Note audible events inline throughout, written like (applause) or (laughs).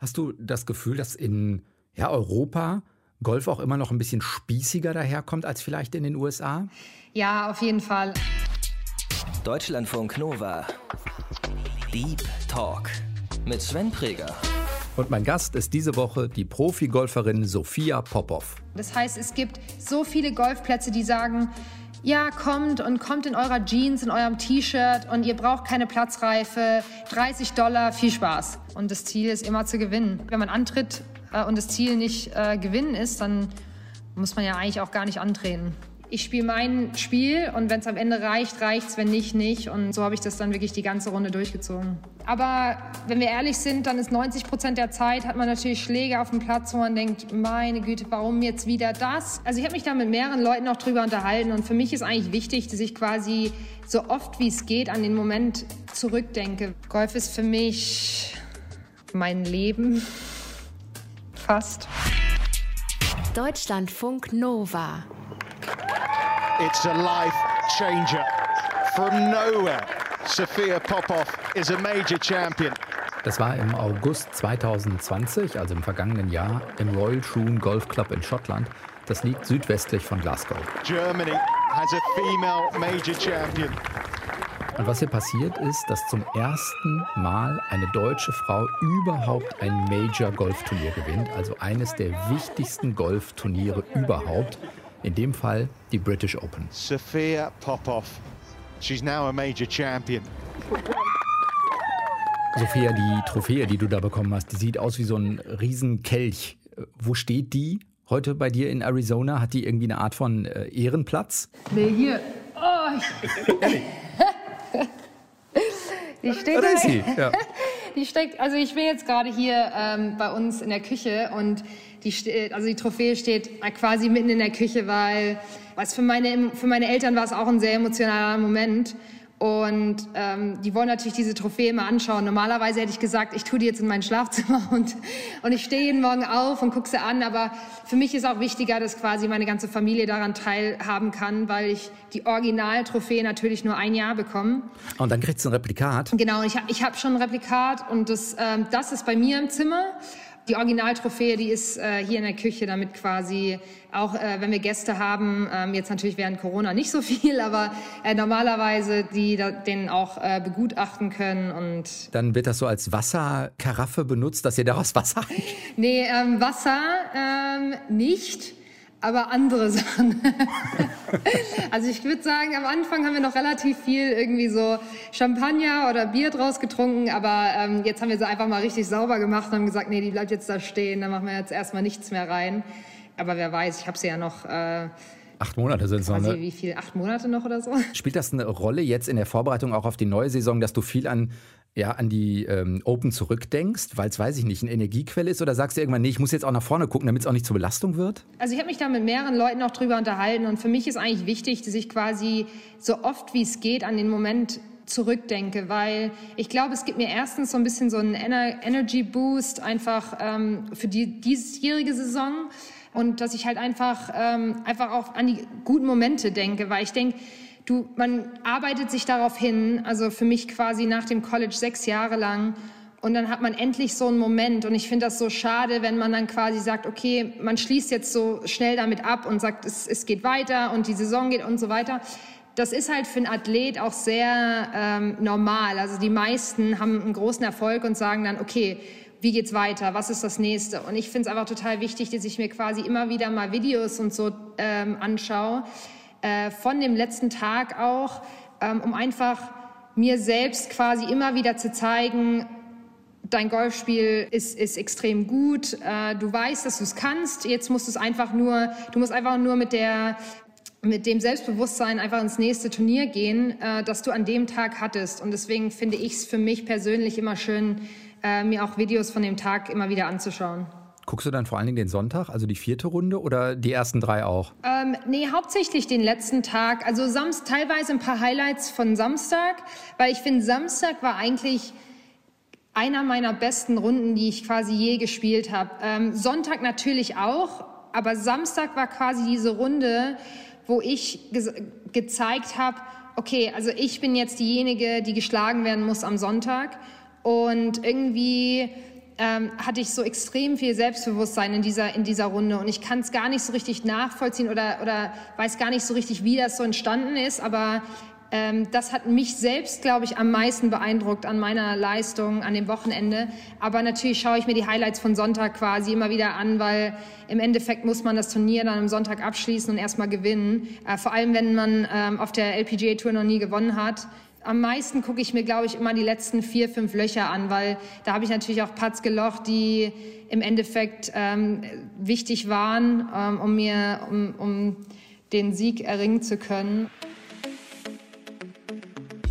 Hast du das Gefühl, dass in ja, Europa Golf auch immer noch ein bisschen spießiger daherkommt als vielleicht in den USA? Ja, auf jeden Fall. Deutschlandfunk Nova. Deep Talk mit Sven Preger. Und mein Gast ist diese Woche die Profi-Golferin Sophia Popov. Das heißt, es gibt so viele Golfplätze, die sagen, ja, kommt und kommt in eurer Jeans, in eurem T-Shirt und ihr braucht keine Platzreife, 30 Dollar, viel Spaß. Und das Ziel ist immer zu gewinnen. Wenn man antritt äh, und das Ziel nicht äh, gewinnen ist, dann muss man ja eigentlich auch gar nicht antreten ich spiele mein Spiel und wenn es am Ende reicht, reicht es, wenn nicht, nicht. Und so habe ich das dann wirklich die ganze Runde durchgezogen. Aber wenn wir ehrlich sind, dann ist 90 Prozent der Zeit, hat man natürlich Schläge auf dem Platz, wo man denkt, meine Güte, warum jetzt wieder das? Also ich habe mich da mit mehreren Leuten auch drüber unterhalten und für mich ist eigentlich wichtig, dass ich quasi so oft wie es geht an den Moment zurückdenke. Golf ist für mich mein Leben. Fast. Deutschlandfunk Nova. It's a life changer. From nowhere, Sophia Popov is a major champion. Das war im August 2020, also im vergangenen Jahr, im Royal Troon Golf Club in Schottland. Das liegt südwestlich von Glasgow. Germany has a female major champion. Und was hier passiert ist, dass zum ersten Mal eine deutsche Frau überhaupt ein Major Golfturnier gewinnt, also eines der wichtigsten Golfturniere überhaupt. In dem Fall die British Open. Sophia Popov. She's now a major champion. Sophia, die Trophäe, die du da bekommen hast, die sieht aus wie so ein Riesenkelch. Wo steht die heute bei dir in Arizona? Hat die irgendwie eine Art von äh, Ehrenplatz? Nee, hier. Oh, ich (laughs) die steht da. Ist sie? Ja. (laughs) Die steckt, also ich bin jetzt gerade hier ähm, bei uns in der Küche und die, also die Trophäe steht quasi mitten in der Küche, weil was für meine, für meine Eltern war es auch ein sehr emotionaler Moment. Und ähm, die wollen natürlich diese Trophäe immer anschauen. Normalerweise hätte ich gesagt, ich tue die jetzt in mein Schlafzimmer (laughs) und, und ich stehe jeden Morgen auf und gucke sie an. Aber für mich ist auch wichtiger, dass quasi meine ganze Familie daran teilhaben kann, weil ich die Originaltrophäe natürlich nur ein Jahr bekomme. Und dann kriegst du ein Replikat? Genau, ich, ich habe schon ein Replikat und das, ähm, das ist bei mir im Zimmer. Die Originaltrophäe, die ist äh, hier in der Küche, damit quasi auch, äh, wenn wir Gäste haben, ähm, jetzt natürlich während Corona nicht so (laughs) viel, aber äh, normalerweise die da, den auch äh, begutachten können und dann wird das so als Wasserkaraffe benutzt, dass ihr daraus Wasser? (laughs) nee, ähm, Wasser ähm, nicht aber andere (laughs) Sachen. also ich würde sagen, am Anfang haben wir noch relativ viel irgendwie so Champagner oder Bier draus getrunken, aber ähm, jetzt haben wir sie einfach mal richtig sauber gemacht und haben gesagt, nee, die bleibt jetzt da stehen, da machen wir jetzt erstmal nichts mehr rein. Aber wer weiß, ich habe sie ja noch... Äh, Acht Monate sind es noch, ne? Wie viel? Acht Monate noch oder so? Spielt das eine Rolle jetzt in der Vorbereitung auch auf die neue Saison, dass du viel an ja, an die ähm, Open zurückdenkst, weil es, weiß ich nicht, eine Energiequelle ist? Oder sagst du irgendwann, nee, ich muss jetzt auch nach vorne gucken, damit es auch nicht zur Belastung wird? Also ich habe mich da mit mehreren Leuten auch drüber unterhalten und für mich ist eigentlich wichtig, dass ich quasi so oft wie es geht an den Moment zurückdenke, weil ich glaube, es gibt mir erstens so ein bisschen so einen Ener Energy Boost einfach ähm, für die diesjährige Saison und dass ich halt einfach, ähm, einfach auch an die guten Momente denke, weil ich denke, du, man arbeitet sich darauf hin, also für mich quasi nach dem College sechs Jahre lang. Und dann hat man endlich so einen Moment. Und ich finde das so schade, wenn man dann quasi sagt, okay, man schließt jetzt so schnell damit ab und sagt, es, es geht weiter und die Saison geht und so weiter. Das ist halt für einen Athlet auch sehr ähm, normal. Also die meisten haben einen großen Erfolg und sagen dann, okay, wie geht's weiter? Was ist das nächste? Und ich finde es einfach total wichtig, dass ich mir quasi immer wieder mal Videos und so ähm, anschaue äh, von dem letzten Tag auch, ähm, um einfach mir selbst quasi immer wieder zu zeigen, dein Golfspiel ist, ist extrem gut, äh, du weißt, dass du es kannst, jetzt musst du es einfach nur, du musst einfach nur mit der mit dem Selbstbewusstsein einfach ins nächste Turnier gehen, äh, das du an dem Tag hattest. Und deswegen finde ich es für mich persönlich immer schön, äh, mir auch Videos von dem Tag immer wieder anzuschauen. Guckst du dann vor allen Dingen den Sonntag, also die vierte Runde oder die ersten drei auch? Ähm, nee, hauptsächlich den letzten Tag. Also Samst teilweise ein paar Highlights von Samstag, weil ich finde, Samstag war eigentlich einer meiner besten Runden, die ich quasi je gespielt habe. Ähm, Sonntag natürlich auch, aber Samstag war quasi diese Runde, wo ich ge gezeigt habe, okay, also ich bin jetzt diejenige, die geschlagen werden muss am Sonntag und irgendwie ähm, hatte ich so extrem viel Selbstbewusstsein in dieser, in dieser Runde und ich kann es gar nicht so richtig nachvollziehen oder, oder weiß gar nicht so richtig, wie das so entstanden ist, aber ähm, das hat mich selbst, glaube ich, am meisten beeindruckt an meiner Leistung an dem Wochenende. Aber natürlich schaue ich mir die Highlights von Sonntag quasi immer wieder an, weil im Endeffekt muss man das Turnier dann am Sonntag abschließen und erstmal gewinnen. Äh, vor allem, wenn man ähm, auf der LPGA Tour noch nie gewonnen hat. Am meisten gucke ich mir, glaube ich, immer die letzten vier, fünf Löcher an, weil da habe ich natürlich auch Putts gelocht, die im Endeffekt ähm, wichtig waren, ähm, um mir, um, um den Sieg erringen zu können.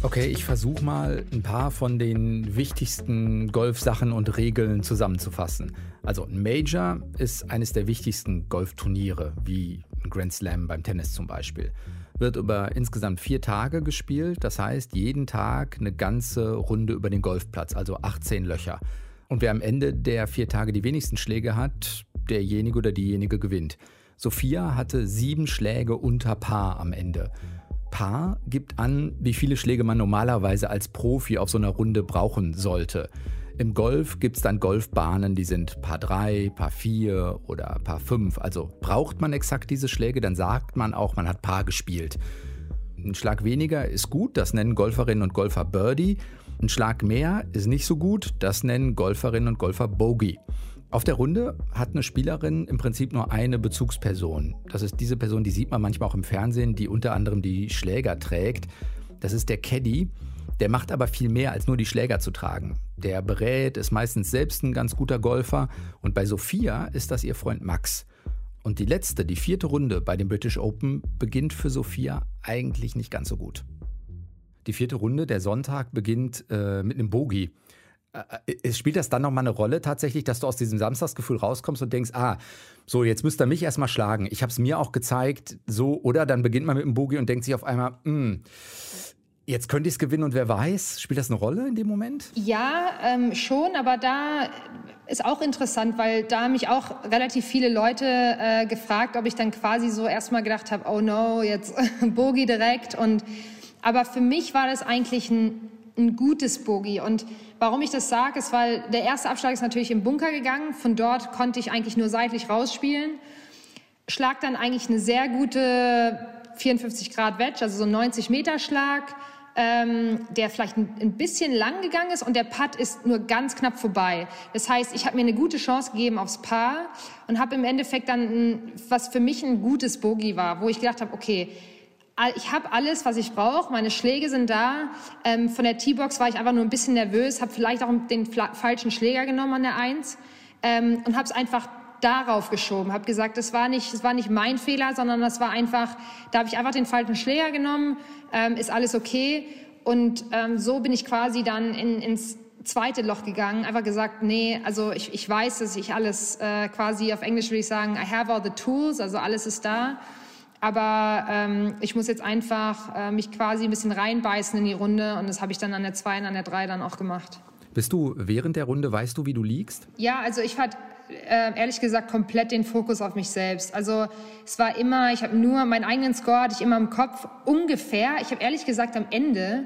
Okay, ich versuche mal ein paar von den wichtigsten Golfsachen und Regeln zusammenzufassen. Also ein Major ist eines der wichtigsten Golfturniere, wie ein Grand Slam beim Tennis zum Beispiel. Wird über insgesamt vier Tage gespielt, das heißt jeden Tag eine ganze Runde über den Golfplatz, also 18 Löcher. Und wer am Ende der vier Tage die wenigsten Schläge hat, derjenige oder diejenige gewinnt. Sophia hatte sieben Schläge unter Paar am Ende. Paar gibt an, wie viele Schläge man normalerweise als Profi auf so einer Runde brauchen sollte. Im Golf gibt es dann Golfbahnen, die sind Paar 3, Paar 4 oder Paar 5. Also braucht man exakt diese Schläge, dann sagt man auch, man hat Paar gespielt. Ein Schlag weniger ist gut, das nennen Golferinnen und Golfer Birdie. Ein Schlag mehr ist nicht so gut, das nennen Golferinnen und Golfer Bogey. Auf der Runde hat eine Spielerin im Prinzip nur eine Bezugsperson. Das ist diese Person, die sieht man manchmal auch im Fernsehen, die unter anderem die Schläger trägt. Das ist der Caddy. Der macht aber viel mehr als nur die Schläger zu tragen. Der berät, ist meistens selbst ein ganz guter Golfer. Und bei Sophia ist das ihr Freund Max. Und die letzte, die vierte Runde bei dem British Open beginnt für Sophia eigentlich nicht ganz so gut. Die vierte Runde, der Sonntag, beginnt äh, mit einem Bogey. Äh, äh, spielt das dann nochmal eine Rolle tatsächlich, dass du aus diesem Samstagsgefühl rauskommst und denkst, ah, so, jetzt müsst ihr mich erstmal schlagen. Ich habe es mir auch gezeigt, so, oder dann beginnt man mit dem Boogie und denkt sich auf einmal, hm, Jetzt könnte ich es gewinnen und wer weiß, spielt das eine Rolle in dem Moment? Ja, ähm, schon, aber da ist auch interessant, weil da haben mich auch relativ viele Leute äh, gefragt, ob ich dann quasi so erstmal gedacht habe, oh no, jetzt (laughs) Bogi direkt. Und aber für mich war das eigentlich ein, ein gutes Bogi und Warum ich das sage, ist, weil der erste Abschlag ist natürlich im Bunker gegangen. Von dort konnte ich eigentlich nur seitlich rausspielen. Schlag dann eigentlich eine sehr gute 54 Grad Wedge, also so ein 90 Meter Schlag, ähm, der vielleicht ein, ein, bisschen lang gegangen ist und der Putt ist nur ganz knapp vorbei. Das heißt, ich habe mir eine gute Chance gegeben aufs Paar und habe im Endeffekt dann, ein, was für mich ein gutes Bogey war, wo ich gedacht habe, okay, ich habe alles, was ich brauche. Meine Schläge sind da. Ähm, von der T-Box war ich einfach nur ein bisschen nervös, habe vielleicht auch den falschen Schläger genommen an der Eins ähm, und habe es einfach darauf geschoben. Habe gesagt, das war nicht, das war nicht mein Fehler, sondern das war einfach, da habe ich einfach den falschen Schläger genommen. Ähm, ist alles okay. Und ähm, so bin ich quasi dann in, ins zweite Loch gegangen, einfach gesagt, nee, also ich, ich weiß, dass ich alles äh, quasi auf Englisch würde ich sagen, I have all the tools, also alles ist da. Aber ähm, ich muss jetzt einfach äh, mich quasi ein bisschen reinbeißen in die Runde und das habe ich dann an der 2 und an der 3 dann auch gemacht. Bist du während der Runde, weißt du, wie du liegst? Ja, also ich hatte äh, ehrlich gesagt komplett den Fokus auf mich selbst. Also es war immer, ich habe nur meinen eigenen Score hatte ich immer im Kopf ungefähr. Ich habe ehrlich gesagt am Ende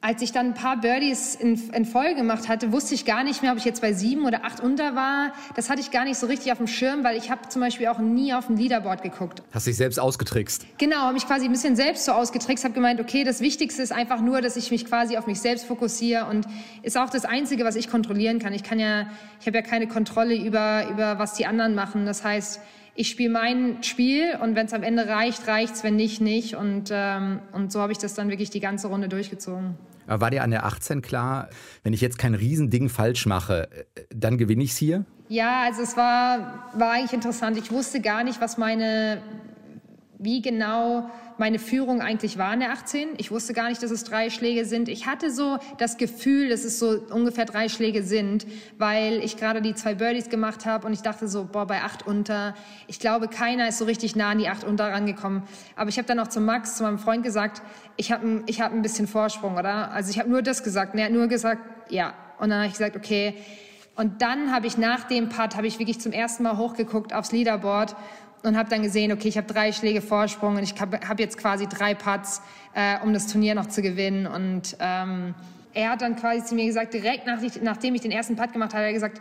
als ich dann ein paar Birdies in, in Folge gemacht hatte, wusste ich gar nicht mehr, ob ich jetzt bei sieben oder acht unter war. Das hatte ich gar nicht so richtig auf dem Schirm, weil ich habe zum Beispiel auch nie auf dem Leaderboard geguckt. Hast dich selbst ausgetrickst? Genau, habe mich quasi ein bisschen selbst so ausgetrickst, habe gemeint, okay, das Wichtigste ist einfach nur, dass ich mich quasi auf mich selbst fokussiere und ist auch das Einzige, was ich kontrollieren kann. Ich kann ja, ich habe ja keine Kontrolle über, über was die anderen machen. Das heißt, ich spiele mein Spiel und wenn es am Ende reicht, reicht's, wenn nicht, nicht. Und, ähm, und so habe ich das dann wirklich die ganze Runde durchgezogen. War dir an der 18 klar, wenn ich jetzt kein Riesending falsch mache, dann gewinne ich es hier? Ja, also es war, war eigentlich interessant. Ich wusste gar nicht, was meine, wie genau meine Führung eigentlich war in der 18. Ich wusste gar nicht, dass es drei Schläge sind. Ich hatte so das Gefühl, dass es so ungefähr drei Schläge sind, weil ich gerade die zwei Birdies gemacht habe und ich dachte so, boah, bei acht unter. Ich glaube, keiner ist so richtig nah an die acht unter rangekommen. Aber ich habe dann auch zu Max, zu meinem Freund gesagt, ich habe ich hab ein bisschen Vorsprung, oder? Also ich habe nur das gesagt. Und er hat nur gesagt, ja. Und dann habe ich gesagt, okay. Und dann habe ich nach dem Putt, habe ich wirklich zum ersten Mal hochgeguckt aufs Leaderboard und habe dann gesehen, okay, ich habe drei Schläge Vorsprung und ich habe hab jetzt quasi drei Putts, äh, um das Turnier noch zu gewinnen. Und ähm, er hat dann quasi zu mir gesagt, direkt nach, nachdem ich den ersten Putt gemacht habe, hat er gesagt,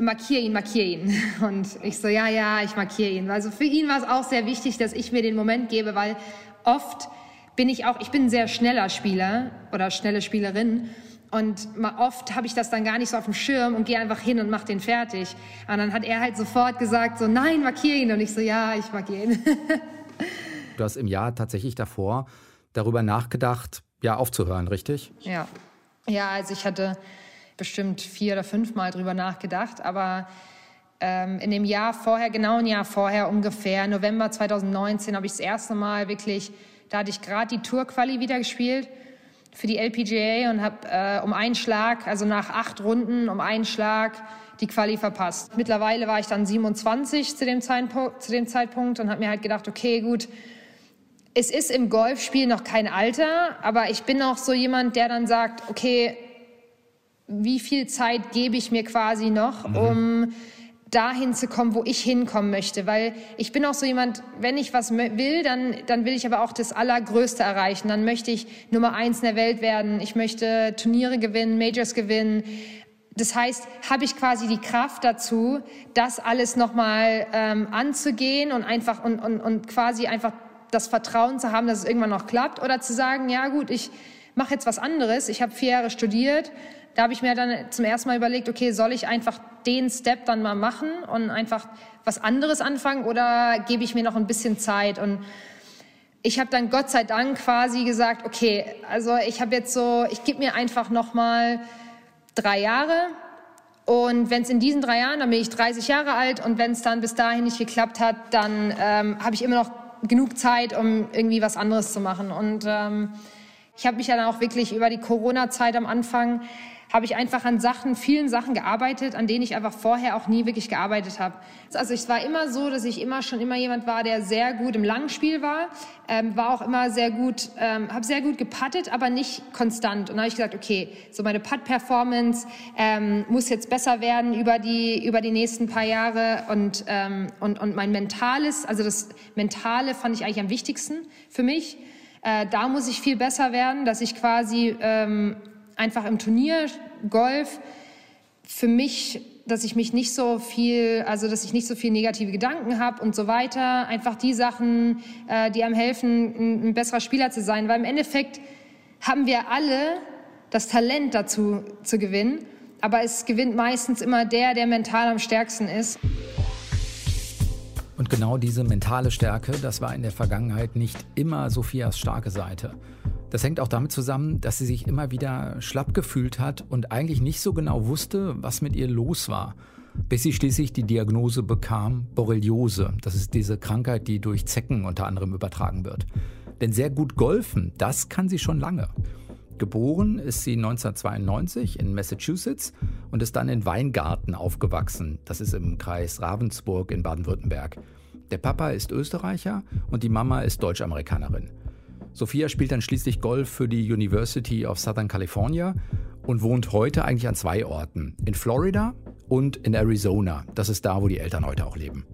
markier ihn, markier ihn. (laughs) Und ich so, ja, ja, ich markiere ihn. Also für ihn war es auch sehr wichtig, dass ich mir den Moment gebe, weil oft bin ich auch, ich bin ein sehr schneller Spieler oder schnelle Spielerin. Und oft habe ich das dann gar nicht so auf dem Schirm und gehe einfach hin und mache den fertig. Und dann hat er halt sofort gesagt, so, nein, markier ihn. Und ich so, ja, ich markiere ihn. (laughs) du hast im Jahr tatsächlich davor darüber nachgedacht, ja, aufzuhören, richtig? Ja. Ja, also ich hatte bestimmt vier oder fünf Mal drüber nachgedacht, aber ähm, in dem Jahr vorher, genau ein Jahr vorher ungefähr, November 2019, habe ich das erste Mal wirklich, da hatte ich gerade die Tour-Quali wieder gespielt für die LPGA und habe äh, um einen Schlag, also nach acht Runden, um einen Schlag die Quali verpasst. Mittlerweile war ich dann 27 zu dem Zeitpunkt, zu dem Zeitpunkt und habe mir halt gedacht, okay, gut, es ist im Golfspiel noch kein Alter, aber ich bin auch so jemand, der dann sagt, okay, wie viel Zeit gebe ich mir quasi noch, mhm. um dahin zu kommen, wo ich hinkommen möchte. Weil ich bin auch so jemand, wenn ich was will, dann, dann will ich aber auch das Allergrößte erreichen. Dann möchte ich Nummer eins in der Welt werden. Ich möchte Turniere gewinnen, Majors gewinnen. Das heißt, habe ich quasi die Kraft dazu, das alles nochmal ähm, anzugehen und einfach und, und, und quasi einfach das Vertrauen zu haben, dass es irgendwann noch klappt oder zu sagen, ja gut, ich mache jetzt was anderes. Ich habe vier Jahre studiert, da habe ich mir dann zum ersten Mal überlegt, okay, soll ich einfach den Step dann mal machen und einfach was anderes anfangen oder gebe ich mir noch ein bisschen Zeit? Und ich habe dann Gott sei Dank quasi gesagt, okay, also ich habe jetzt so, ich gebe mir einfach noch mal drei Jahre und wenn es in diesen drei Jahren, dann bin ich 30 Jahre alt und wenn es dann bis dahin nicht geklappt hat, dann ähm, habe ich immer noch genug Zeit, um irgendwie was anderes zu machen. Und ähm, ich habe mich ja dann auch wirklich über die Corona-Zeit am Anfang habe ich einfach an Sachen, vielen Sachen gearbeitet, an denen ich einfach vorher auch nie wirklich gearbeitet habe. Also ich war immer so, dass ich immer schon immer jemand war, der sehr gut im Langspiel war, ähm, war auch immer sehr gut, ähm, habe sehr gut gepattet, aber nicht konstant. Und da habe ich gesagt, okay, so meine Putt-Performance ähm, muss jetzt besser werden über die über die nächsten paar Jahre und ähm, und und mein mentales, also das mentale fand ich eigentlich am wichtigsten für mich. Äh, da muss ich viel besser werden, dass ich quasi ähm, einfach im Turnier Golf für mich, dass ich mich nicht so viel, also dass ich nicht so viel negative Gedanken habe und so weiter. Einfach die Sachen, äh, die einem helfen, ein, ein besserer Spieler zu sein. Weil im Endeffekt haben wir alle das Talent dazu zu gewinnen, aber es gewinnt meistens immer der, der mental am stärksten ist. Und genau diese mentale Stärke, das war in der Vergangenheit nicht immer Sophias starke Seite. Das hängt auch damit zusammen, dass sie sich immer wieder schlapp gefühlt hat und eigentlich nicht so genau wusste, was mit ihr los war. Bis sie schließlich die Diagnose bekam, Borreliose. Das ist diese Krankheit, die durch Zecken unter anderem übertragen wird. Denn sehr gut golfen, das kann sie schon lange. Geboren ist sie 1992 in Massachusetts und ist dann in Weingarten aufgewachsen. Das ist im Kreis Ravensburg in Baden-Württemberg. Der Papa ist Österreicher und die Mama ist Deutsch-Amerikanerin. Sophia spielt dann schließlich Golf für die University of Southern California und wohnt heute eigentlich an zwei Orten. In Florida und in Arizona. Das ist da, wo die Eltern heute auch leben.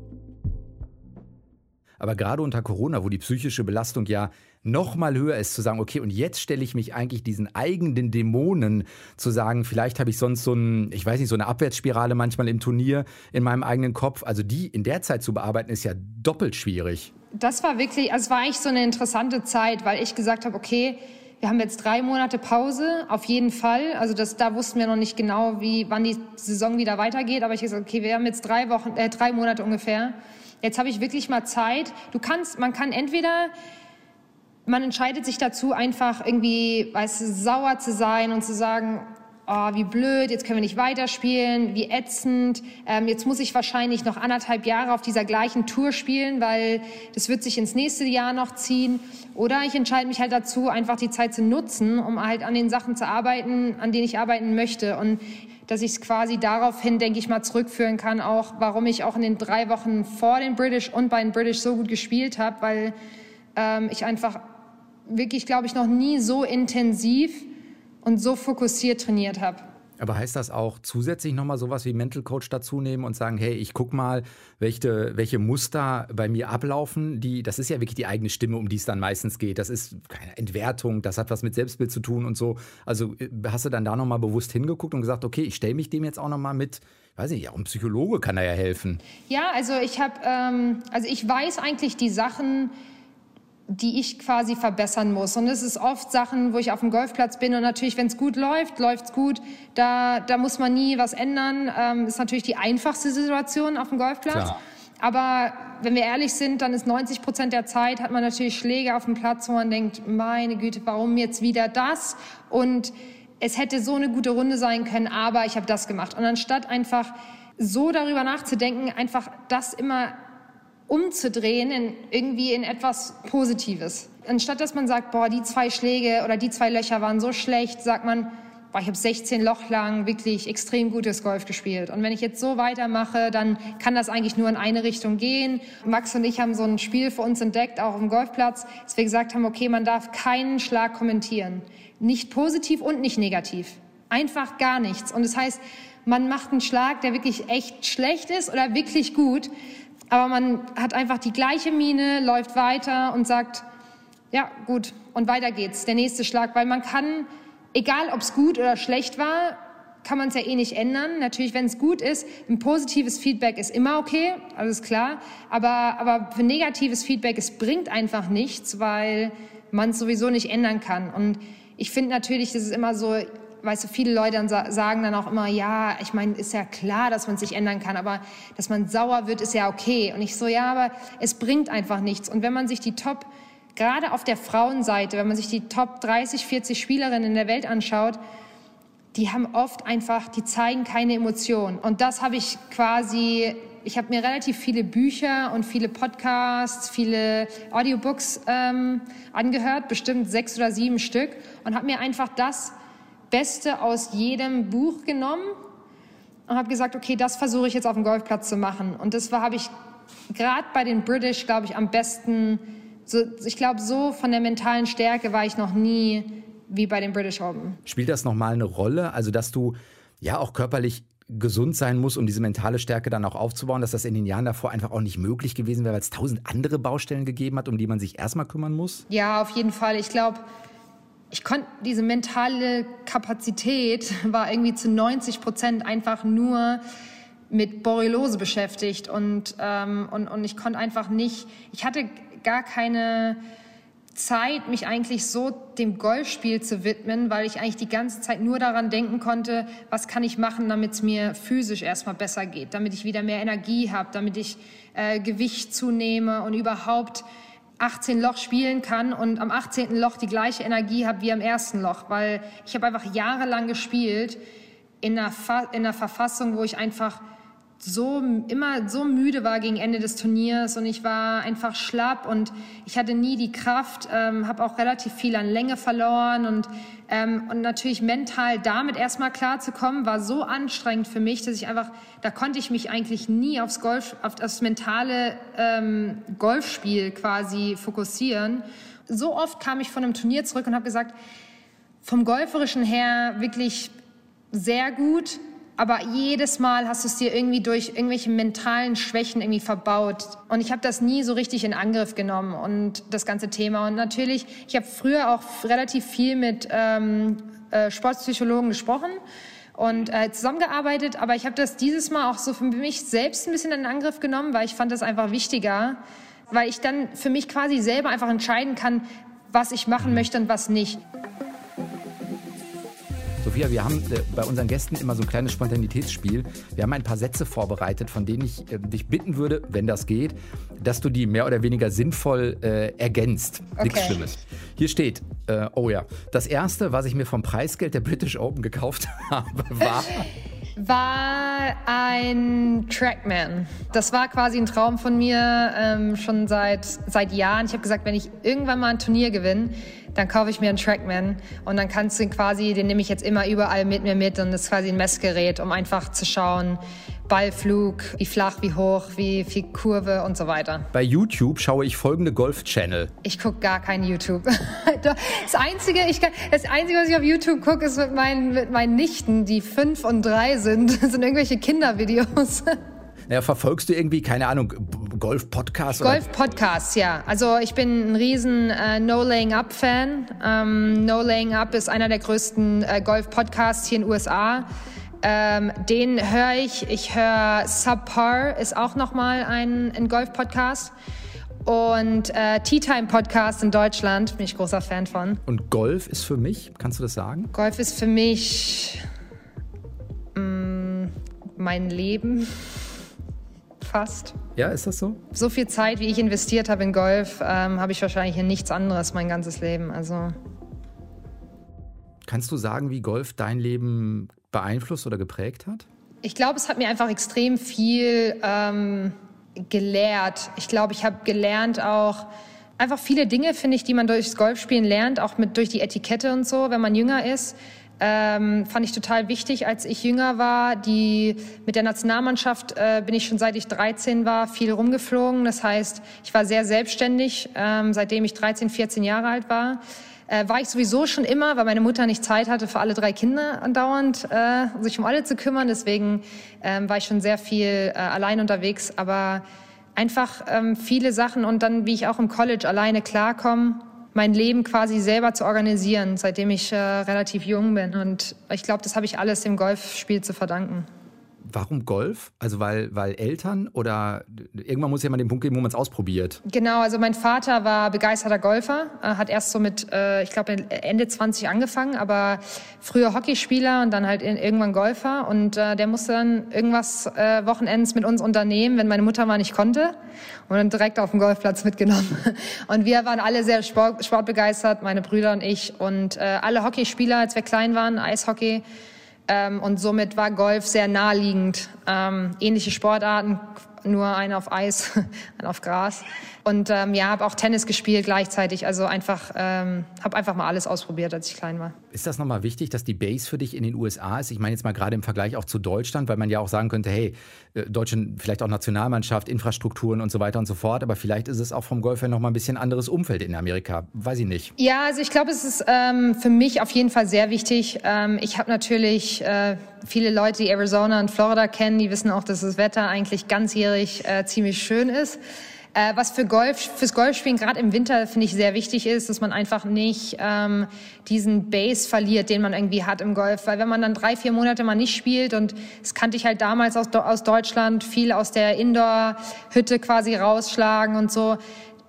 Aber gerade unter Corona, wo die psychische Belastung ja noch mal höher ist, zu sagen, okay, und jetzt stelle ich mich eigentlich diesen eigenen Dämonen zu sagen, vielleicht habe ich sonst so ein, ich weiß nicht, so eine Abwärtsspirale manchmal im Turnier in meinem eigenen Kopf. Also die in der Zeit zu bearbeiten, ist ja doppelt schwierig das war wirklich, also es war eigentlich so eine interessante Zeit, weil ich gesagt habe, okay, wir haben jetzt drei Monate Pause, auf jeden Fall. Also das, da wussten wir noch nicht genau, wie, wann die Saison wieder weitergeht. Aber ich habe gesagt, okay, wir haben jetzt drei Wochen, äh, drei Monate ungefähr. Jetzt habe ich wirklich mal Zeit. Du kannst, man kann entweder, man entscheidet sich dazu, einfach irgendwie, weißt du, sauer zu sein und zu sagen, oh, wie blöd, jetzt können wir nicht weiterspielen, wie ätzend, ähm, jetzt muss ich wahrscheinlich noch anderthalb Jahre auf dieser gleichen Tour spielen, weil das wird sich ins nächste Jahr noch ziehen. Oder ich entscheide mich halt dazu, einfach die Zeit zu nutzen, um halt an den Sachen zu arbeiten, an denen ich arbeiten möchte. Und dass ich es quasi daraufhin, denke ich mal, zurückführen kann, auch warum ich auch in den drei Wochen vor den British und bei den British so gut gespielt habe, weil ähm, ich einfach wirklich, glaube ich, noch nie so intensiv und so fokussiert trainiert habe. Aber heißt das auch zusätzlich nochmal sowas wie Mental Coach dazu nehmen und sagen, hey, ich guck mal, welche, welche Muster bei mir ablaufen, die, das ist ja wirklich die eigene Stimme, um die es dann meistens geht. Das ist keine Entwertung, das hat was mit Selbstbild zu tun und so. Also äh, hast du dann da nochmal bewusst hingeguckt und gesagt, okay, ich stelle mich dem jetzt auch nochmal mit weiß nicht, auch ein Psychologe kann da ja helfen. Ja, also ich habe, ähm, also ich weiß eigentlich die Sachen, die ich quasi verbessern muss. Und es ist oft Sachen, wo ich auf dem Golfplatz bin und natürlich, wenn es gut läuft, läuft es gut. Da, da muss man nie was ändern. Ähm, ist natürlich die einfachste Situation auf dem Golfplatz. Klar. Aber wenn wir ehrlich sind, dann ist 90 Prozent der Zeit hat man natürlich Schläge auf dem Platz, wo man denkt, meine Güte, warum jetzt wieder das? Und es hätte so eine gute Runde sein können, aber ich habe das gemacht. Und anstatt einfach so darüber nachzudenken, einfach das immer umzudrehen in irgendwie in etwas Positives. Anstatt dass man sagt, boah, die zwei Schläge oder die zwei Löcher waren so schlecht, sagt man, boah, ich habe 16 Loch lang wirklich extrem gutes Golf gespielt. Und wenn ich jetzt so weitermache, dann kann das eigentlich nur in eine Richtung gehen. Max und ich haben so ein Spiel für uns entdeckt, auch auf dem Golfplatz, dass wir gesagt haben, okay, man darf keinen Schlag kommentieren. Nicht positiv und nicht negativ. Einfach gar nichts. Und das heißt, man macht einen Schlag, der wirklich echt schlecht ist oder wirklich gut aber man hat einfach die gleiche Miene, läuft weiter und sagt, ja, gut, und weiter geht's, der nächste Schlag, weil man kann, egal ob es gut oder schlecht war, kann man es ja eh nicht ändern. Natürlich, wenn es gut ist, ein positives Feedback ist immer okay, alles klar. Aber, aber für negatives Feedback, es bringt einfach nichts, weil man es sowieso nicht ändern kann. Und ich finde natürlich, das ist immer so, weißt du, viele Leute dann sagen dann auch immer, ja, ich meine, ist ja klar, dass man sich ändern kann, aber dass man sauer wird, ist ja okay. Und ich so, ja, aber es bringt einfach nichts. Und wenn man sich die Top, gerade auf der Frauenseite, wenn man sich die Top 30, 40 Spielerinnen in der Welt anschaut, die haben oft einfach, die zeigen keine Emotionen. Und das habe ich quasi, ich habe mir relativ viele Bücher und viele Podcasts, viele Audiobooks ähm, angehört, bestimmt sechs oder sieben Stück, und habe mir einfach das Beste aus jedem Buch genommen und habe gesagt, okay, das versuche ich jetzt auf dem Golfplatz zu machen. Und das habe ich gerade bei den British, glaube ich, am besten, so, ich glaube, so von der mentalen Stärke war ich noch nie wie bei den British Open. Spielt das nochmal eine Rolle? Also, dass du ja auch körperlich gesund sein musst, um diese mentale Stärke dann auch aufzubauen, dass das in den Jahren davor einfach auch nicht möglich gewesen wäre, weil es tausend andere Baustellen gegeben hat, um die man sich erstmal kümmern muss? Ja, auf jeden Fall. Ich glaube, ich konnte diese mentale Kapazität (laughs) war irgendwie zu 90 Prozent einfach nur mit Borreliose beschäftigt und, ähm, und, und ich konnte einfach nicht, ich hatte gar keine Zeit, mich eigentlich so dem Golfspiel zu widmen, weil ich eigentlich die ganze Zeit nur daran denken konnte, was kann ich machen, damit es mir physisch erstmal besser geht, damit ich wieder mehr Energie habe, damit ich äh, Gewicht zunehme und überhaupt 18 Loch spielen kann und am 18. Loch die gleiche Energie habe wie am ersten Loch, weil ich habe einfach jahrelang gespielt in einer, in einer Verfassung, wo ich einfach so immer so müde war gegen Ende des Turniers und ich war einfach schlapp und ich hatte nie die Kraft, ähm, habe auch relativ viel an Länge verloren und ähm, und natürlich mental damit erstmal klarzukommen war so anstrengend für mich, dass ich einfach da konnte ich mich eigentlich nie aufs Golf auf das mentale ähm, Golfspiel quasi fokussieren. So oft kam ich von einem Turnier zurück und habe gesagt vom golferischen her wirklich sehr gut, aber jedes Mal hast du es dir irgendwie durch irgendwelche mentalen Schwächen irgendwie verbaut. Und ich habe das nie so richtig in Angriff genommen und das ganze Thema. Und natürlich, ich habe früher auch relativ viel mit ähm, äh, Sportpsychologen gesprochen und äh, zusammengearbeitet, aber ich habe das dieses Mal auch so für mich selbst ein bisschen in Angriff genommen, weil ich fand das einfach wichtiger, weil ich dann für mich quasi selber einfach entscheiden kann, was ich machen möchte und was nicht. Sophia, wir haben äh, bei unseren Gästen immer so ein kleines Spontanitätsspiel. Wir haben ein paar Sätze vorbereitet, von denen ich äh, dich bitten würde, wenn das geht, dass du die mehr oder weniger sinnvoll äh, ergänzt. Okay. Nichts Schlimmes. Hier steht, äh, oh ja, das erste, was ich mir vom Preisgeld der British Open gekauft (laughs) habe, war. War ein Trackman. Das war quasi ein Traum von mir ähm, schon seit, seit Jahren. Ich habe gesagt, wenn ich irgendwann mal ein Turnier gewinne, dann kaufe ich mir einen Trackman und dann kannst du ihn quasi, den nehme ich jetzt immer überall mit mir mit und das ist quasi ein Messgerät, um einfach zu schauen, Ballflug, wie flach, wie hoch, wie viel Kurve und so weiter. Bei YouTube schaue ich folgende Golf-Channel. Ich gucke gar kein YouTube. (laughs) Das Einzige, ich das Einzige, was ich auf YouTube gucke, ist mit meinen, mit meinen Nichten, die fünf und drei sind. (laughs) Das sind irgendwelche Kindervideos. (laughs) Naja, verfolgst du irgendwie, keine Ahnung, Golf-Podcasts? Golf-Podcasts, ja. Also ich bin ein riesen äh, No Laying Up-Fan. Ähm, no Laying Up ist einer der größten äh, Golf-Podcasts hier in den USA. Ähm, den höre ich. Ich höre Subpar, ist auch nochmal ein, ein Golf-Podcast. Und äh, Tea Time Podcast in Deutschland, bin ich großer Fan von. Und Golf ist für mich, kannst du das sagen? Golf ist für mich mh, mm, mein Leben. Fast. Ja, ist das so? So viel Zeit, wie ich investiert habe in Golf, ähm, habe ich wahrscheinlich in nichts anderes mein ganzes Leben. Also. Kannst du sagen, wie Golf dein Leben beeinflusst oder geprägt hat? Ich glaube, es hat mir einfach extrem viel ähm, gelehrt. Ich glaube, ich habe gelernt auch einfach viele Dinge, finde ich, die man durchs Golfspielen lernt, auch mit durch die Etikette und so, wenn man jünger ist. Ähm, fand ich total wichtig, als ich jünger war. Die, mit der Nationalmannschaft äh, bin ich schon seit ich 13 war viel rumgeflogen. Das heißt, ich war sehr selbstständig, ähm, seitdem ich 13, 14 Jahre alt war äh, war ich sowieso schon immer, weil meine Mutter nicht Zeit hatte für alle drei Kinder andauernd, äh, sich um alle zu kümmern. Deswegen ähm, war ich schon sehr viel äh, allein unterwegs. Aber einfach ähm, viele Sachen und dann, wie ich auch im College alleine klarkomme, mein Leben quasi selber zu organisieren, seitdem ich äh, relativ jung bin. Und ich glaube, das habe ich alles dem Golfspiel zu verdanken. Warum Golf? Also weil, weil Eltern oder irgendwann muss ja mal den Punkt geben, wo man es ausprobiert. Genau, also mein Vater war begeisterter Golfer, äh, hat erst so mit, äh, ich glaube Ende 20 angefangen, aber früher Hockeyspieler und dann halt irgendwann Golfer und äh, der musste dann irgendwas Wochenends mit uns unternehmen, wenn meine Mutter mal nicht konnte und dann direkt auf den Golfplatz mitgenommen. (laughs) Und wir waren alle sehr Sport, sportbegeistert, meine Brüder und ich und alle Hockeyspieler, als wir klein waren, Eishockey. Ähm, und somit war Golf sehr naheliegend. Ähm, ähnliche Sportarten, nur eine auf Eis, (laughs) eine auf Gras. Und ähm, ja, habe auch Tennis gespielt gleichzeitig. Also einfach, ähm, habe einfach mal alles ausprobiert, als ich klein war. Ist das nochmal wichtig, dass die Base für dich in den USA ist? Ich meine jetzt mal gerade im Vergleich auch zu Deutschland, weil man ja auch sagen könnte, hey, äh, Deutschland vielleicht auch Nationalmannschaft, Infrastrukturen und so weiter und so fort. Aber vielleicht ist es auch vom Golf her nochmal ein bisschen anderes Umfeld in Amerika. Weiß ich nicht. Ja, also ich glaube, es ist ähm, für mich auf jeden Fall sehr wichtig. Ähm, ich habe natürlich äh, viele Leute, die Arizona und Florida kennen, die wissen auch, dass das Wetter eigentlich ganzjährig äh, ziemlich schön ist. Äh, was für Golf, fürs Golfspielen gerade im Winter finde ich sehr wichtig ist, dass man einfach nicht ähm, diesen Base verliert, den man irgendwie hat im Golf. Weil wenn man dann drei, vier Monate mal nicht spielt und das kannte ich halt damals aus, aus Deutschland, viel aus der Indoor-Hütte quasi rausschlagen und so.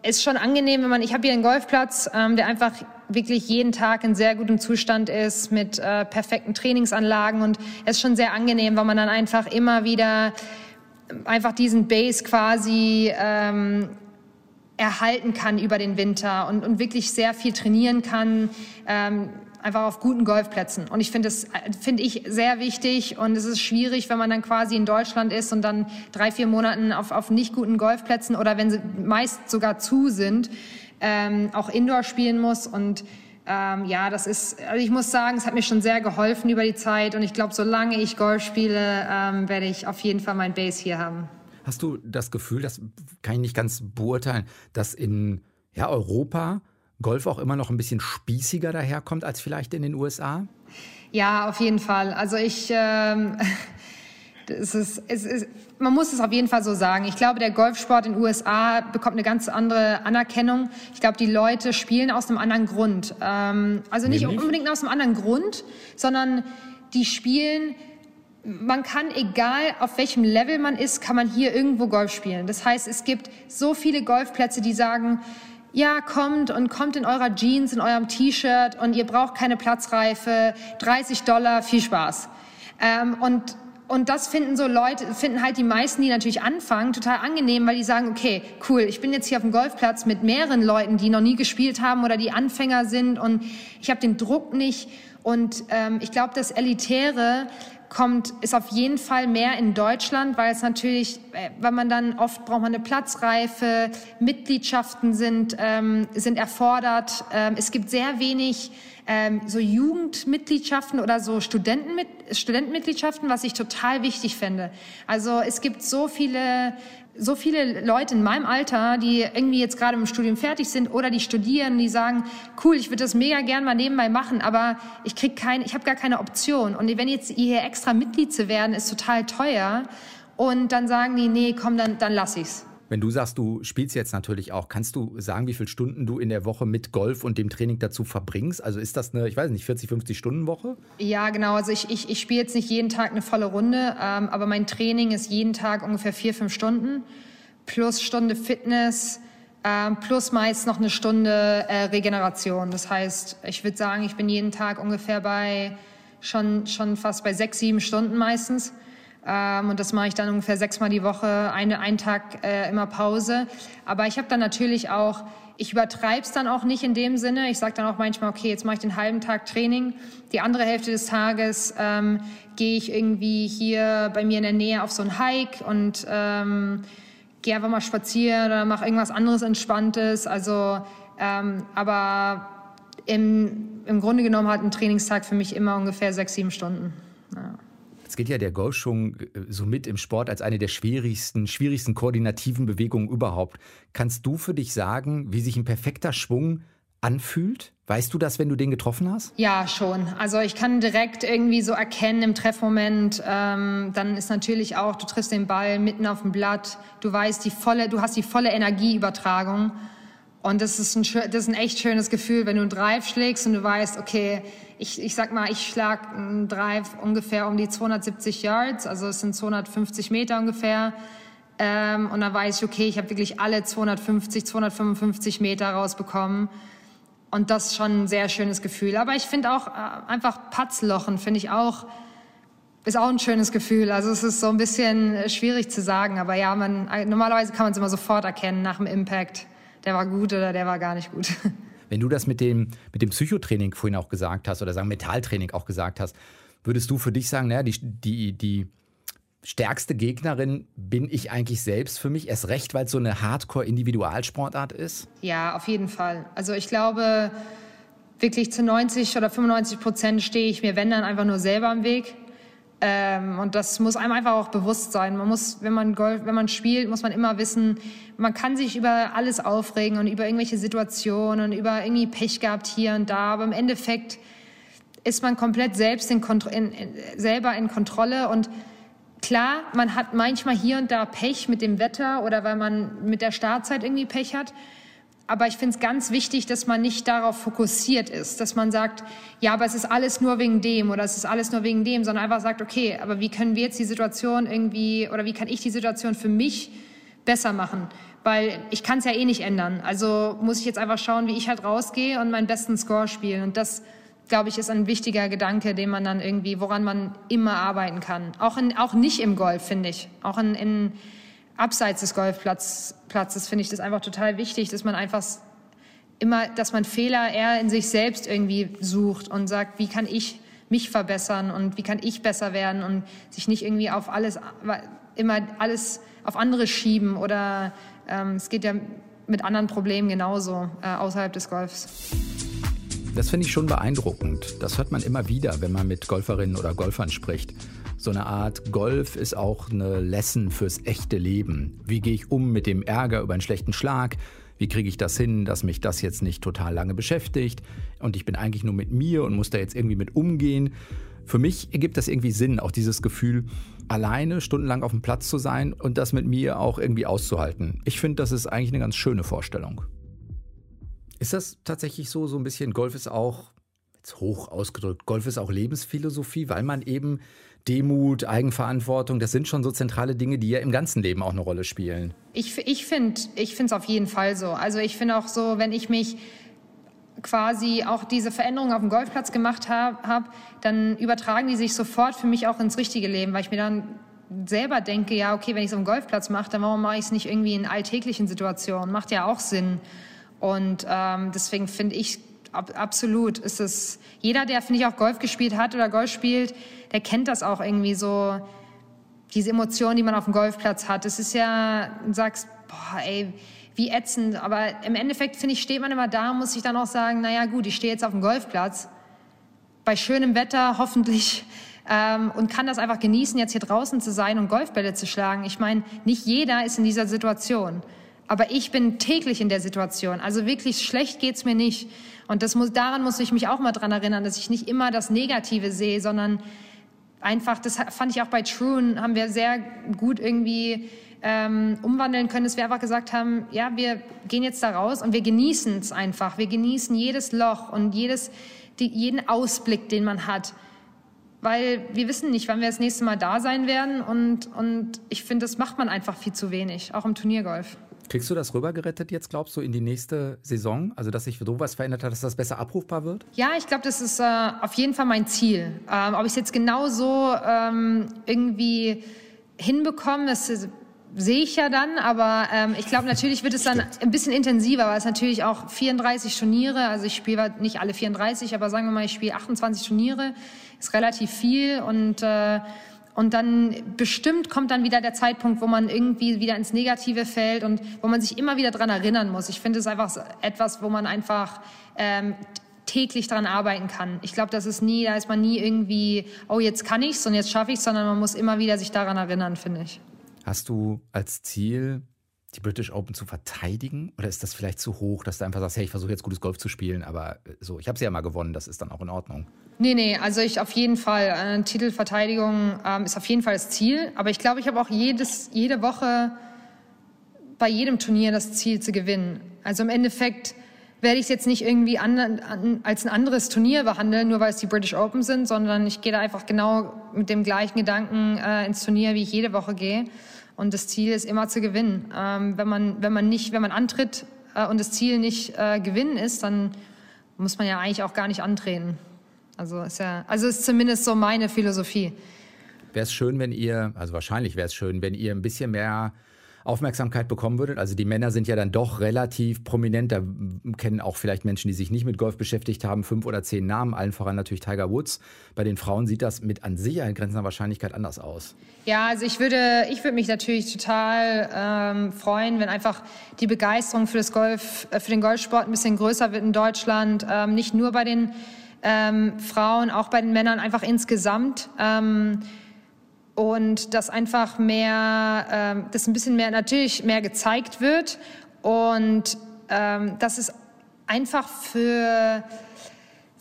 Ist schon angenehm, wenn man, ich habe hier einen Golfplatz, ähm, der einfach wirklich jeden Tag in sehr gutem Zustand ist mit äh, perfekten Trainingsanlagen und es ist schon sehr angenehm, weil man dann einfach immer wieder einfach diesen Base quasi ähm, erhalten kann über den Winter und, und wirklich sehr viel trainieren kann. Ähm, einfach auf guten Golfplätzen. Und ich finde das finde ich sehr wichtig und es ist schwierig, wenn man dann quasi in Deutschland ist und dann drei, vier Monaten auf, auf nicht guten Golfplätzen oder wenn sie meist sogar zu sind, ähm, auch Indoor spielen muss. Und ähm, ja, das ist, also ich muss sagen, es hat mir schon sehr geholfen über die Zeit und ich glaube, solange ich Golf spiele, ähm, werde ich auf jeden Fall mein Base hier haben. Hast du das Gefühl, das kann ich nicht ganz beurteilen, dass in ja, Europa Golf auch immer noch ein bisschen spießiger daherkommt als vielleicht in den USA? Ja, auf jeden Fall. Also ich, ähm, es ist, es ist, man muss es auf jeden Fall so sagen. Ich glaube, der Golfsport in den USA bekommt eine ganz andere Anerkennung. Ich glaube, die Leute spielen aus einem anderen Grund. Ähm, also nicht Nämlich? unbedingt aus einem anderen Grund, sondern die spielen man kann, egal auf welchem Level man ist, kann man hier irgendwo Golf spielen. Das heißt, es gibt so viele Golfplätze, die sagen, ja, kommt und kommt in eurer Jeans, in eurem T-Shirt und ihr braucht keine Platzreife, 30 Dollar, viel Spaß. Ähm, und und das finden so Leute, finden halt die meisten, die natürlich anfangen, total angenehm, weil die sagen, okay, cool, ich bin jetzt hier auf dem Golfplatz mit mehreren Leuten, die noch nie gespielt haben oder die Anfänger sind und ich habe den Druck nicht. Und ähm, ich glaube, das Elitäre kommt, ist auf jeden Fall mehr in Deutschland, weil es natürlich, äh, weil man dann oft braucht man eine Platzreife, Mitgliedschaften sind, ähm, sind erfordert. Ähm, es gibt sehr wenig ähm, so Jugendmitgliedschaften oder so Studentenmit Studentenmitgliedschaften, was ich total wichtig finde. Also es gibt so viele so viele Leute in meinem Alter, die irgendwie jetzt gerade im Studium fertig sind oder die studieren, die sagen, cool, ich würde das mega gern mal nebenbei machen, aber ich krieg kein, ich habe gar keine Option. Und wenn jetzt hier extra Mitglied zu werden, ist total teuer. Und dann sagen die, nee, komm, dann, dann lass ich's. Wenn du sagst, du spielst jetzt natürlich auch, kannst du sagen, wie viele Stunden du in der Woche mit Golf und dem Training dazu verbringst? Also ist das eine, ich weiß nicht, 40, 50 Stunden Woche? Ja, genau. Also ich, ich, ich spiele jetzt nicht jeden Tag eine volle Runde, ähm, aber mein Training ist jeden Tag ungefähr vier, fünf Stunden plus Stunde Fitness. Ähm, plus meist noch eine Stunde äh, Regeneration. Das heißt, ich würde sagen, ich bin jeden Tag ungefähr bei schon, schon fast bei sechs, sieben Stunden meistens. Ähm, und das mache ich dann ungefähr sechsmal die Woche, eine, einen Tag äh, immer Pause. Aber ich habe dann natürlich auch, ich übertreibe es dann auch nicht in dem Sinne. Ich sage dann auch manchmal, okay, jetzt mache ich den halben Tag Training. Die andere Hälfte des Tages ähm, gehe ich irgendwie hier bei mir in der Nähe auf so einen Hike und ähm, gehe einfach mal spazieren oder mache irgendwas anderes Entspanntes. Also, ähm, aber im, im Grunde genommen hat ein Trainingstag für mich immer ungefähr sechs, sieben Stunden. Jetzt geht ja der Golfschwung äh, so mit im Sport als eine der schwierigsten, schwierigsten koordinativen Bewegungen überhaupt. Kannst du für dich sagen, wie sich ein perfekter Schwung anfühlt? Weißt du das, wenn du den getroffen hast? Ja, schon. Also ich kann direkt irgendwie so erkennen im Treffmoment. Ähm, dann ist natürlich auch, du triffst den Ball mitten auf dem Blatt. Du weißt die volle, du hast die volle Energieübertragung. Und das ist ein, das ist ein echt schönes Gefühl, wenn du einen Drive schlägst und du weißt, okay, ich, ich sag mal, ich schlag einen Drive ungefähr um die 270 Yards, also es sind 250 Meter ungefähr. Ähm, und dann weiß ich, okay, ich habe wirklich alle 250, 255 Meter rausbekommen. Und das ist schon ein sehr schönes Gefühl. Aber ich finde auch äh, einfach Patzlochen, finde ich auch, ist auch ein schönes Gefühl. Also es ist so ein bisschen äh, schwierig zu sagen. Aber ja, man, äh, normalerweise kann man es immer sofort erkennen nach dem Impact der war gut oder der war gar nicht gut. (laughs) Wenn du das mit dem, mit dem Psychotraining vorhin auch gesagt hast oder sagen Metalltraining auch gesagt hast, würdest du für dich sagen, naja, die, die, die stärkste Gegnerin bin ich eigentlich selbst für mich, erst recht, weil es so eine Hardcore-Individualsportart ist? Ja, auf jeden Fall. Also ich glaube, wirklich zu 90 oder 95 Prozent stehe ich mir, wenn dann, einfach nur selber im Weg. Ähm, und das muss einem einfach auch bewusst sein. Man muss, wenn man Golf, wenn man spielt, muss man immer wissen, man kann sich über alles aufregen und über irgendwelche Situationen und über irgendwie Pech gehabt hier und da. Aber im Endeffekt ist man komplett selbst in, in, in, selber in Kontrolle und Klar, man hat manchmal hier und da Pech mit dem Wetter oder weil man mit der Startzeit irgendwie Pech hat. Aber ich finde es ganz wichtig, dass man nicht darauf fokussiert ist, dass man sagt, ja, aber es ist alles nur wegen dem oder es ist alles nur wegen dem, sondern einfach sagt, okay, aber wie können wir jetzt die Situation irgendwie oder wie kann ich die Situation für mich besser machen? Weil ich kann es ja eh nicht ändern. Also muss ich jetzt einfach schauen, wie ich halt rausgehe und meinen besten Score spielen. Und das, glaube ich, ist ein wichtiger Gedanke, den man dann irgendwie, woran man immer arbeiten kann. Auch, in, auch nicht im Golf, finde ich. Auch in, in abseits des Golfplatzes finde ich das einfach total wichtig, dass man einfach immer, dass man Fehler eher in sich selbst irgendwie sucht und sagt, wie kann ich mich verbessern und wie kann ich besser werden und sich nicht irgendwie auf alles, immer alles auf andere schieben oder ähm, es geht ja mit anderen Problemen genauso äh, außerhalb des Golfs. Das finde ich schon beeindruckend. Das hört man immer wieder, wenn man mit Golferinnen oder Golfern spricht. So eine Art Golf ist auch eine Lesson fürs echte Leben. Wie gehe ich um mit dem Ärger über einen schlechten Schlag? Wie kriege ich das hin, dass mich das jetzt nicht total lange beschäftigt? Und ich bin eigentlich nur mit mir und muss da jetzt irgendwie mit umgehen. Für mich ergibt das irgendwie Sinn, auch dieses Gefühl, alleine stundenlang auf dem Platz zu sein und das mit mir auch irgendwie auszuhalten. Ich finde, das ist eigentlich eine ganz schöne Vorstellung. Ist das tatsächlich so, so ein bisschen, Golf ist auch, jetzt hoch ausgedrückt, Golf ist auch Lebensphilosophie, weil man eben Demut, Eigenverantwortung, das sind schon so zentrale Dinge, die ja im ganzen Leben auch eine Rolle spielen. Ich, ich finde es auf jeden Fall so. Also ich finde auch so, wenn ich mich quasi auch diese Veränderungen auf dem Golfplatz gemacht habe, hab, dann übertragen die sich sofort für mich auch ins richtige Leben, weil ich mir dann selber denke, ja, okay, wenn ich es auf dem Golfplatz mache, dann warum mache ich es nicht irgendwie in alltäglichen Situationen? Macht ja auch Sinn. Und ähm, deswegen finde ich ab, absolut ist es, jeder, der, finde ich, auch Golf gespielt hat oder Golf spielt, der kennt das auch irgendwie so, diese Emotionen, die man auf dem Golfplatz hat. Es ist ja, du sagst, boah, ey, wie ätzend. Aber im Endeffekt, finde ich, steht man immer da muss sich dann auch sagen, naja, gut, ich stehe jetzt auf dem Golfplatz bei schönem Wetter (laughs) hoffentlich ähm, und kann das einfach genießen, jetzt hier draußen zu sein und Golfbälle zu schlagen. Ich meine, nicht jeder ist in dieser Situation. Aber ich bin täglich in der Situation. Also wirklich schlecht geht's mir nicht. Und das muss, daran muss ich mich auch mal dran erinnern, dass ich nicht immer das Negative sehe, sondern einfach, das fand ich auch bei Truen, haben wir sehr gut irgendwie ähm, umwandeln können, dass wir einfach gesagt haben, ja, wir gehen jetzt da raus und wir genießen es einfach. Wir genießen jedes Loch und jedes, die, jeden Ausblick, den man hat weil wir wissen nicht, wann wir das nächste Mal da sein werden und, und ich finde, das macht man einfach viel zu wenig, auch im Turniergolf. Kriegst du das rübergerettet jetzt, glaubst du, in die nächste Saison? Also, dass sich sowas verändert hat, dass das besser abrufbar wird? Ja, ich glaube, das ist äh, auf jeden Fall mein Ziel. Ähm, ob ich es jetzt genau so ähm, irgendwie hinbekomme, das sehe ich ja dann, aber ähm, ich glaube, natürlich wird es dann Stimmt. ein bisschen intensiver, weil es natürlich auch 34 Turniere, also ich spiele nicht alle 34, aber sagen wir mal, ich spiele 28 Turniere ist relativ viel und äh, und dann bestimmt kommt dann wieder der Zeitpunkt, wo man irgendwie wieder ins Negative fällt und wo man sich immer wieder dran erinnern muss. Ich finde es einfach etwas, wo man einfach ähm, täglich dran arbeiten kann. Ich glaube, das ist nie, da ist man nie irgendwie, oh jetzt kann ich's und jetzt schaffe ich's, sondern man muss immer wieder sich daran erinnern, finde ich. Hast du als Ziel die British Open zu verteidigen? Oder ist das vielleicht zu hoch, dass du einfach sagst, hey, ich versuche jetzt gutes Golf zu spielen, aber äh, so, ich habe sie ja mal gewonnen, das ist dann auch in Ordnung? Nee, nee, also ich auf jeden Fall, äh, Titelverteidigung ähm, ist auf jeden Fall das Ziel, aber ich glaube, ich habe auch jedes, jede Woche bei jedem Turnier das Ziel zu gewinnen. Also im Endeffekt werde ich es jetzt nicht irgendwie an, an, als ein anderes Turnier behandeln, nur weil es die British Open sind, sondern ich gehe da einfach genau mit dem gleichen Gedanken äh, ins Turnier, wie ich jede Woche gehe. Und das Ziel ist immer zu gewinnen. Ähm, wenn man, wenn man nicht, wenn man antritt äh, und das Ziel nicht äh, gewinnen ist, dann muss man ja eigentlich auch gar nicht antreten. Also ist ja, also ist zumindest so meine Philosophie. Wäre es schön, wenn ihr, also wahrscheinlich wäre es schön, wenn ihr ein bisschen mehr Aufmerksamkeit bekommen würdet? Also die Männer sind ja dann doch relativ prominent. Da kennen auch vielleicht Menschen, die sich nicht mit Golf beschäftigt haben, fünf oder zehn Namen, allen voran natürlich Tiger Woods. Bei den Frauen sieht das mit an Sicherheit grenzender Wahrscheinlichkeit anders aus. Ja, also ich würde, ich würde mich natürlich total ähm, freuen, wenn einfach die Begeisterung für das Golf, äh, für den Golfsport ein bisschen größer wird in Deutschland. Ähm, nicht nur bei den ähm, Frauen, auch bei den Männern, einfach insgesamt. Ähm, und dass einfach mehr, ähm, dass ein bisschen mehr natürlich mehr gezeigt wird. Und ähm, dass es einfach für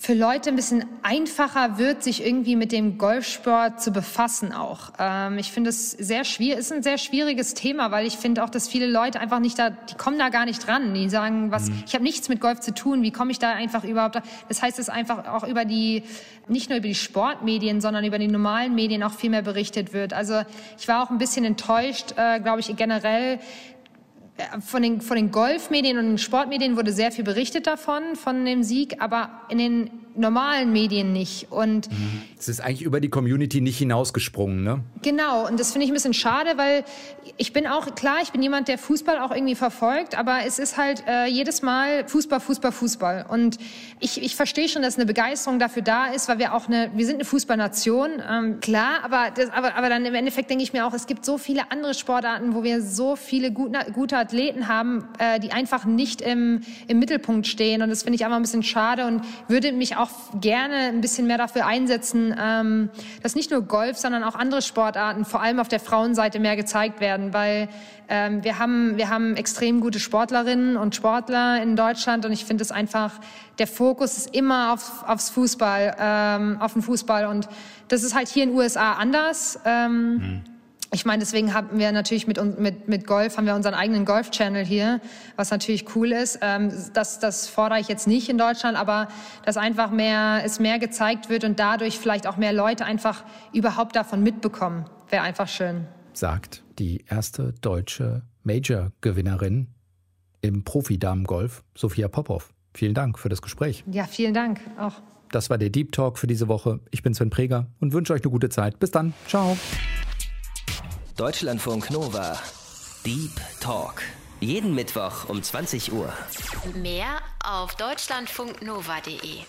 für Leute ein bisschen einfacher wird, sich irgendwie mit dem Golfsport zu befassen auch. Ähm, ich finde es sehr schwierig, ist ein sehr schwieriges Thema, weil ich finde auch, dass viele Leute einfach nicht da, die kommen da gar nicht dran. Die sagen, was, mhm. ich habe nichts mit Golf zu tun, wie komme ich da einfach überhaupt? Da? Das heißt, es einfach auch über die, nicht nur über die Sportmedien, sondern über die normalen Medien auch viel mehr berichtet wird. Also ich war auch ein bisschen enttäuscht, äh, glaube ich, generell, von den, von den Golfmedien und den Sportmedien wurde sehr viel berichtet davon, von dem Sieg, aber in den normalen Medien nicht. Und es ist eigentlich über die Community nicht hinausgesprungen, ne? Genau, und das finde ich ein bisschen schade, weil ich bin auch, klar, ich bin jemand, der Fußball auch irgendwie verfolgt, aber es ist halt äh, jedes Mal Fußball, Fußball, Fußball. Und ich, ich verstehe schon, dass eine Begeisterung dafür da ist, weil wir auch eine, wir sind eine Fußballnation, ähm, klar, aber, das, aber, aber dann im Endeffekt denke ich mir auch, es gibt so viele andere Sportarten, wo wir so viele gute, gute Athleten haben, äh, die einfach nicht im, im Mittelpunkt stehen. Und das finde ich einfach ein bisschen schade und würde mich auch gerne ein bisschen mehr dafür einsetzen, ähm, dass nicht nur Golf, sondern auch andere Sportarten, vor allem auf der Frauenseite, mehr gezeigt werden, weil ähm, wir haben wir haben extrem gute Sportlerinnen und Sportler in Deutschland und ich finde es einfach der Fokus ist immer auf, aufs Fußball, ähm, auf den Fußball und das ist halt hier in den USA anders. Ähm, mhm. Ich meine, deswegen haben wir natürlich mit, mit, mit Golf, haben wir unseren eigenen Golf-Channel hier, was natürlich cool ist. Ähm, das, das fordere ich jetzt nicht in Deutschland, aber dass einfach mehr, es mehr gezeigt wird und dadurch vielleicht auch mehr Leute einfach überhaupt davon mitbekommen, wäre einfach schön. Sagt die erste deutsche Major-Gewinnerin im Profi-Damengolf, Sophia Popov. Vielen Dank für das Gespräch. Ja, vielen Dank auch. Das war der Deep Talk für diese Woche. Ich bin Sven Preger und wünsche euch eine gute Zeit. Bis dann. Ciao. Deutschlandfunk Nova. Deep Talk. Jeden Mittwoch um 20 Uhr. Mehr auf deutschlandfunknova.de.